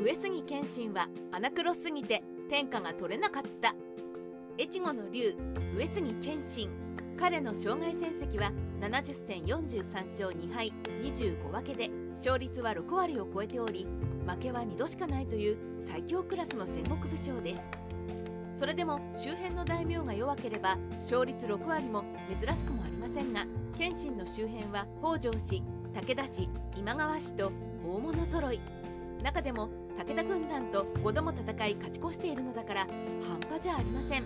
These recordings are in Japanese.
上杉謙信は穴黒すぎて天下が取れなかった。越後の竜上杉謙信。彼の生涯戦績は70戦43勝2敗25分けで勝率は6割を超えており負けは2度しかないという最強クラスの戦国武将です。それでも周辺の大名が弱ければ勝率6割も珍しくもありませんが謙信の周辺は北条氏武田氏今川氏と大物揃い。中でも武田軍団と5度も戦い勝ち越しているのだから半端じゃありません。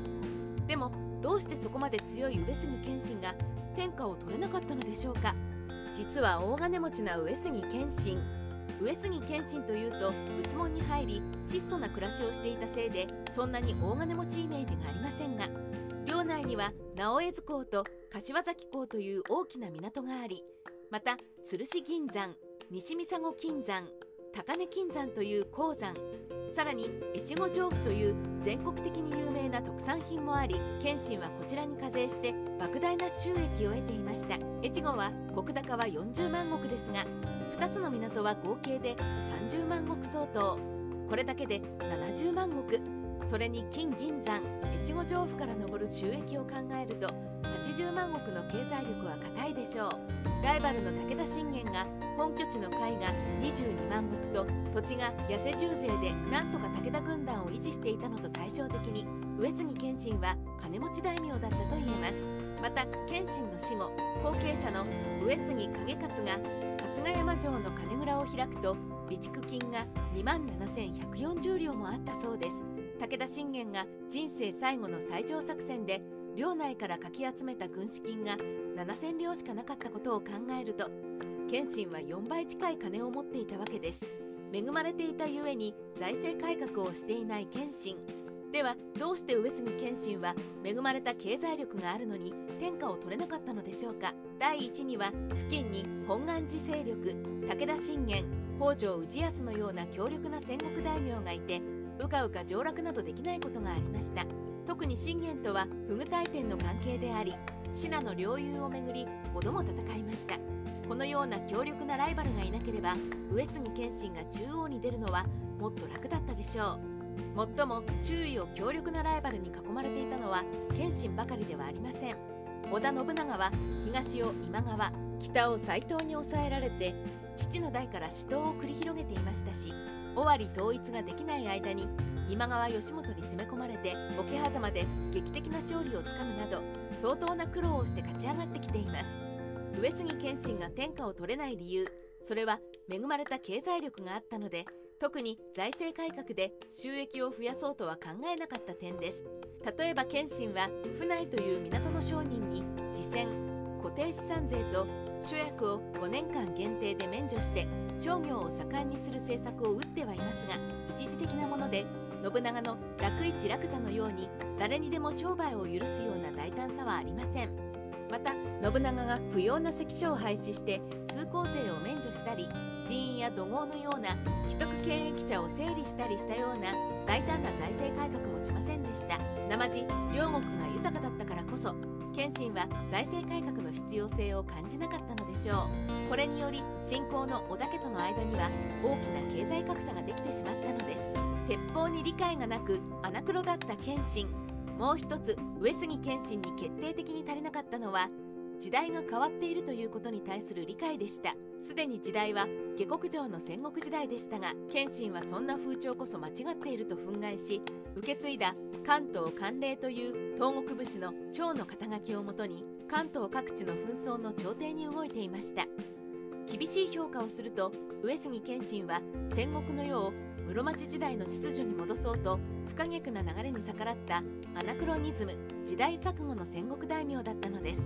でもどうしてそこまで強い上杉謙信が天下を取れなかったのでしょうか。実は大金持ちな上杉謙信。上杉謙信というと仏門に入り質素な暮らしをしていたせいでそんなに大金持ちイメージがありませんが領内には直江津港と柏崎港という大きな港がありまた鶴市銀山西三佐金山高根金山という鉱山。さらに越後上布という全国的に有名な特産品もあり謙信はこちらに課税して莫大な収益を得ていました。越後は石高は40万石ですが2つの港は合計で30万石相当。これだけで70万石。それに金銀山越後上布から上る収益を考えると80万石の経済力は固いでしょう。ライバルの武田信玄が本拠地の甲斐が22万石と土地が痩せ重税でなんとか武田軍団を維持していたのと対照的に上杉謙信は金持ち大名だったと言えます。また謙信の死後後継者の上杉景勝が春日山城の金蔵を開くと備蓄金が2万7140両もあったそうです。武田信玄が人生最後の最上作戦で領内からかき集めた軍資金が7000両しかなかったことを考えると謙信は4倍近い金を持っていたわけです。恵まれていたゆえに財政改革をしていない謙信。ではどうして上杉謙信は恵まれた経済力があるのに天下を取れなかったのでしょうか。第1には付近に本願寺勢力武田信玄北条氏康のような強力な戦国大名がいてうかうか上洛などできないことがありました。特に信玄とは不具大天の関係であり信濃領有をめぐり5度も戦いました。このような強力なライバルがいなければ上杉謙信が中央に出るのはもっと楽だったでしょう。もっとも周囲を強力なライバルに囲まれていたのは謙信ばかりではありません。織田信長は東を今川北を斎藤に抑えられて父の代から死闘を繰り広げていましたし尾張統一ができない間に今川義元に攻め込まれて桶狭間で劇的な勝利をつかむなど相当な苦労をして勝ち上がってきています。上杉謙信が天下を取れない理由それは恵まれた経済力があったので特に財政改革で収益を増やそうとは考えなかった点です。例えば謙信は府内という港の商人に自戦固定資産税と諸役を5年間限定で免除して商業を盛んにする政策を打ってはいますが一時的なもので信長の楽一楽座のように誰にでも商売を許すような大胆さはありません。また信長が不要な関所を廃止して通行税を免除したり人員や怒号のような既得権益者を整理したりしたような大胆な財政改革もしませんでした。生地両国が豊かだったからこそ謙信は財政改革の必要性を感じなかったのでしょう。これにより信仰の織田家との間には大きな経済格差ができてしまったのです。鉄砲に理解がなく穴黒だった謙信。もう一つ上杉謙信に決定的に足りなかったのは時代が変わっているということに対する理解でした。すでに時代は下克上の戦国時代でしたが謙信はそんな風潮こそ間違っていると憤慨し受け継いだ関東関連という東国武士の長の肩書きをもとに関東各地の紛争の調停に動いていました。厳しい評価をすると上杉謙信は戦国の世を室町時代の秩序に戻そうと不可逆な流れに逆らったアナクロニズム時代錯誤の戦国大名だったのです。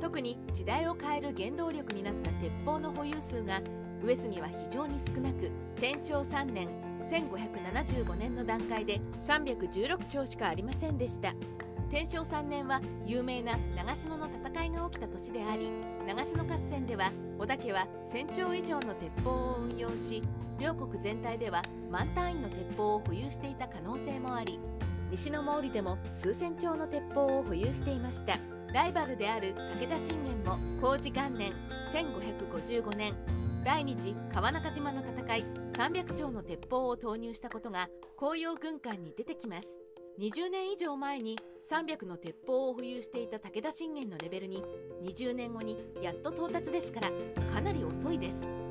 特に時代を変える原動力になった鉄砲の保有数が上杉は非常に少なく天正3年1575年の段階で316丁しかありませんでした。天正3年は有名な長篠の戦いが起きた年であり長篠合戦では織田家は1000丁以上の鉄砲を運用し両国全体では万単位の鉄砲を保有していた可能性もあり西の毛利でも数千丁の鉄砲を保有していました。ライバルである武田信玄も工事元年1555年第二次川中島の戦い300丁の鉄砲を投入したことが紅葉軍艦に出てきます。20年以上前に300の鉄砲を保有していた武田信玄のレベルに20年後にやっと到達ですからかなり遅いです。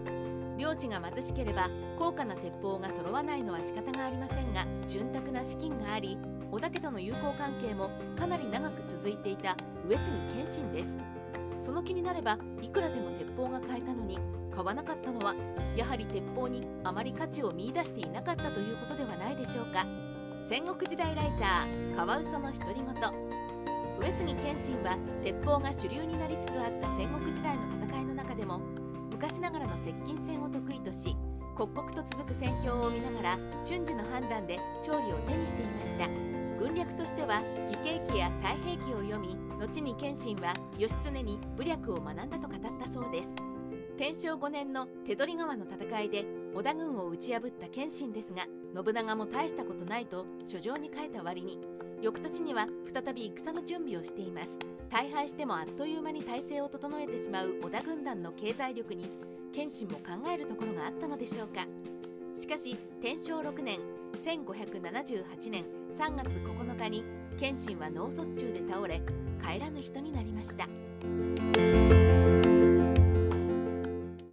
領地が貧しければ高価な鉄砲が揃わないのは仕方がありませんが潤沢な資金があり織田家との友好関係もかなり長く続いていた上杉謙信です。その気になればいくらでも鉄砲が買えたのに買わなかったのはやはり鉄砲にあまり価値を見いだしていなかったということではないでしょうか。戦国時代ライターカワウソの独り言。上杉謙信は鉄砲が主流になりつつあった戦国時代の戦いの中でも昔ながらの接近戦を得意とし刻々と続く戦況を見ながら瞬時の判断で勝利を手にしていました。軍略としては義経記や太平記を読み後に謙信は義経に武略を学んだと語ったそうです。天正5年の手取川の戦いで織田軍を打ち破った謙信ですが信長も大したことないと書状に書いた割に翌年には再び戦の準備をしています。大敗してもあっという間に体制を整えてしまう織田軍団の経済力に謙信も考えるところがあったのでしょうか。しかし天正6年1578年3月9日に謙信は脳卒中で倒れ帰らぬ人になりました。